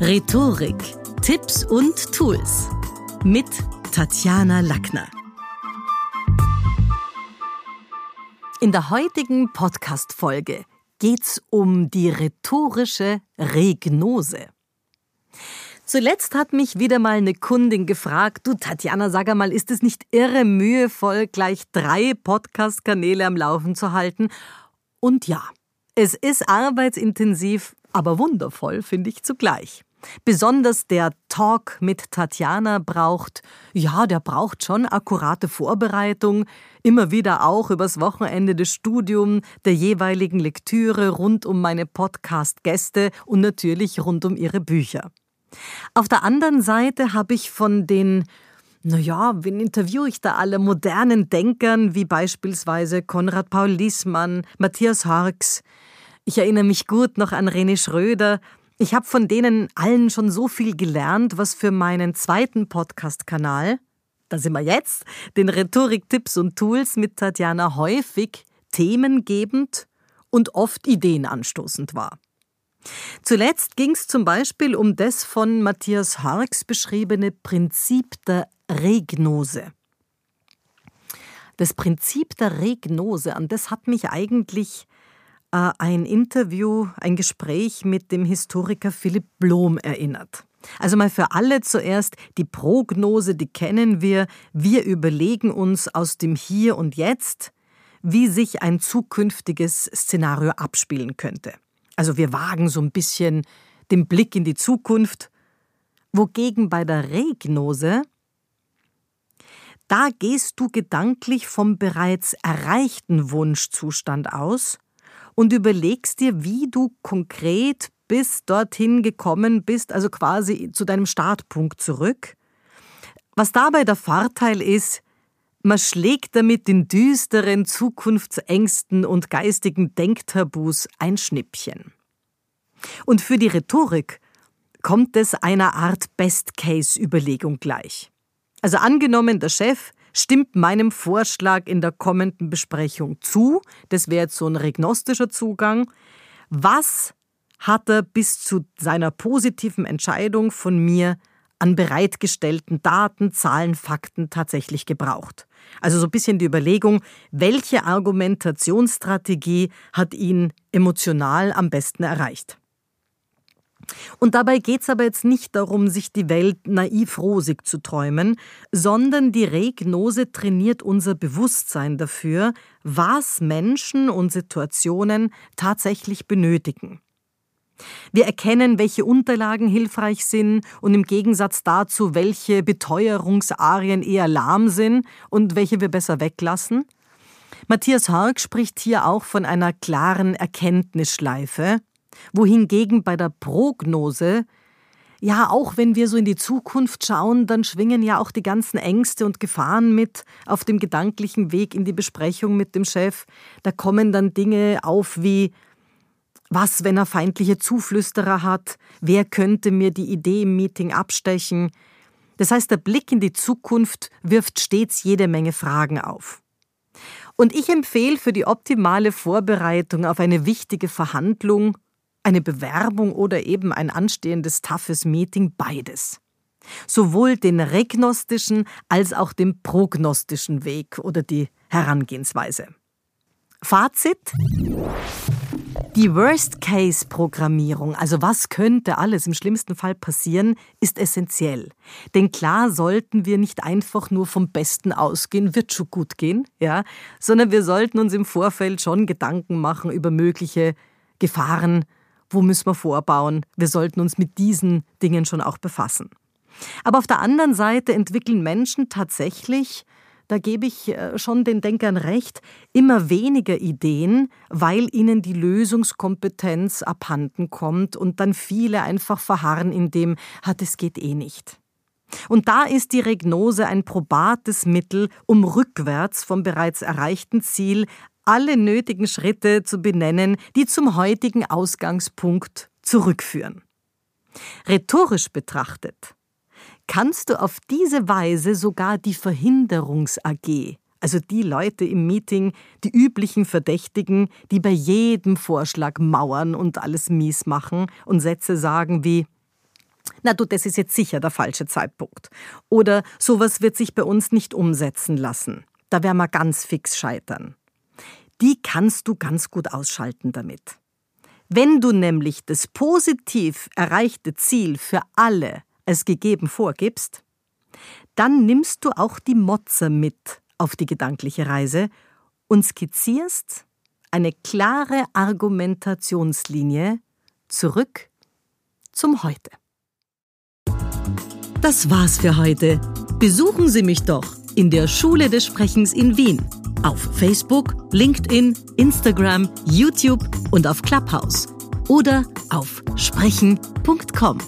Rhetorik, Tipps und Tools mit Tatjana Lackner. In der heutigen Podcast-Folge geht's um die rhetorische Regnose. Zuletzt hat mich wieder mal eine Kundin gefragt, du Tatjana, sag einmal, ist es nicht irre mühevoll, gleich drei Podcast-Kanäle am Laufen zu halten? Und ja, es ist arbeitsintensiv, aber wundervoll, finde ich zugleich. Besonders der Talk mit Tatjana braucht, ja, der braucht schon akkurate Vorbereitung, immer wieder auch übers Wochenende das Studium der jeweiligen Lektüre rund um meine Podcast-Gäste und natürlich rund um ihre Bücher. Auf der anderen Seite habe ich von den naja, wen interviewe ich da alle modernen Denkern wie beispielsweise Konrad Paul Liesmann, Matthias Harks. Ich erinnere mich gut noch an René Schröder, ich habe von denen allen schon so viel gelernt, was für meinen zweiten Podcast-Kanal, da sind wir jetzt, den Rhetorik-Tipps und Tools mit Tatjana häufig themengebend und oft ideenanstoßend war. Zuletzt ging es zum Beispiel um das von Matthias Harks beschriebene Prinzip der Regnose. Das Prinzip der Regnose, an das hat mich eigentlich ein Interview, ein Gespräch mit dem Historiker Philipp Blom erinnert. Also mal für alle zuerst die Prognose, die kennen wir. Wir überlegen uns aus dem Hier und Jetzt, wie sich ein zukünftiges Szenario abspielen könnte. Also wir wagen so ein bisschen den Blick in die Zukunft, wogegen bei der Regnose da gehst du gedanklich vom bereits erreichten Wunschzustand aus und überlegst dir, wie du konkret bis dorthin gekommen bist, also quasi zu deinem Startpunkt zurück. Was dabei der Vorteil ist, man schlägt damit den düsteren Zukunftsängsten und geistigen Denktabus ein Schnippchen. Und für die Rhetorik kommt es einer Art Best-Case-Überlegung gleich. Also angenommen, der Chef stimmt meinem Vorschlag in der kommenden Besprechung zu. Das wäre jetzt so ein regnostischer Zugang. Was hat er bis zu seiner positiven Entscheidung von mir an bereitgestellten Daten, Zahlen, Fakten tatsächlich gebraucht? Also so ein bisschen die Überlegung, welche Argumentationsstrategie hat ihn emotional am besten erreicht? Und dabei geht es aber jetzt nicht darum, sich die Welt naiv rosig zu träumen, sondern die Regnose trainiert unser Bewusstsein dafür, was Menschen und Situationen tatsächlich benötigen. Wir erkennen, welche Unterlagen hilfreich sind und im Gegensatz dazu, welche Beteuerungsarien eher lahm sind und welche wir besser weglassen. Matthias Hark spricht hier auch von einer klaren Erkenntnisschleife, wohingegen bei der Prognose ja, auch wenn wir so in die Zukunft schauen, dann schwingen ja auch die ganzen Ängste und Gefahren mit auf dem gedanklichen Weg in die Besprechung mit dem Chef. Da kommen dann Dinge auf wie was, wenn er feindliche Zuflüsterer hat? Wer könnte mir die Idee im Meeting abstechen? Das heißt, der Blick in die Zukunft wirft stets jede Menge Fragen auf. Und ich empfehle für die optimale Vorbereitung auf eine wichtige Verhandlung eine Bewerbung oder eben ein anstehendes toughes Meeting beides. Sowohl den regnostischen als auch den prognostischen Weg oder die Herangehensweise. Fazit? Die Worst-Case-Programmierung, also was könnte alles im schlimmsten Fall passieren, ist essentiell. Denn klar sollten wir nicht einfach nur vom Besten ausgehen, wird schon gut gehen, ja, sondern wir sollten uns im Vorfeld schon Gedanken machen über mögliche Gefahren wo müssen wir vorbauen. Wir sollten uns mit diesen Dingen schon auch befassen. Aber auf der anderen Seite entwickeln Menschen tatsächlich, da gebe ich äh, schon den Denkern recht, immer weniger Ideen, weil ihnen die Lösungskompetenz abhanden kommt und dann viele einfach verharren in dem, hat es geht eh nicht. Und da ist die Regnose ein probates Mittel, um rückwärts vom bereits erreichten Ziel alle nötigen Schritte zu benennen, die zum heutigen Ausgangspunkt zurückführen. Rhetorisch betrachtet kannst du auf diese Weise sogar die Verhinderungs-AG, also die Leute im Meeting, die üblichen Verdächtigen, die bei jedem Vorschlag mauern und alles mies machen und Sätze sagen wie na du, das ist jetzt sicher der falsche Zeitpunkt. Oder sowas wird sich bei uns nicht umsetzen lassen. Da werden wir ganz fix scheitern. Die kannst du ganz gut ausschalten damit. Wenn du nämlich das positiv erreichte Ziel für alle als gegeben vorgibst, dann nimmst du auch die Motzer mit auf die gedankliche Reise und skizzierst eine klare Argumentationslinie zurück zum Heute. Das war's für heute. Besuchen Sie mich doch in der Schule des Sprechens in Wien auf Facebook, LinkedIn, Instagram, YouTube und auf Clubhouse oder auf sprechen.com.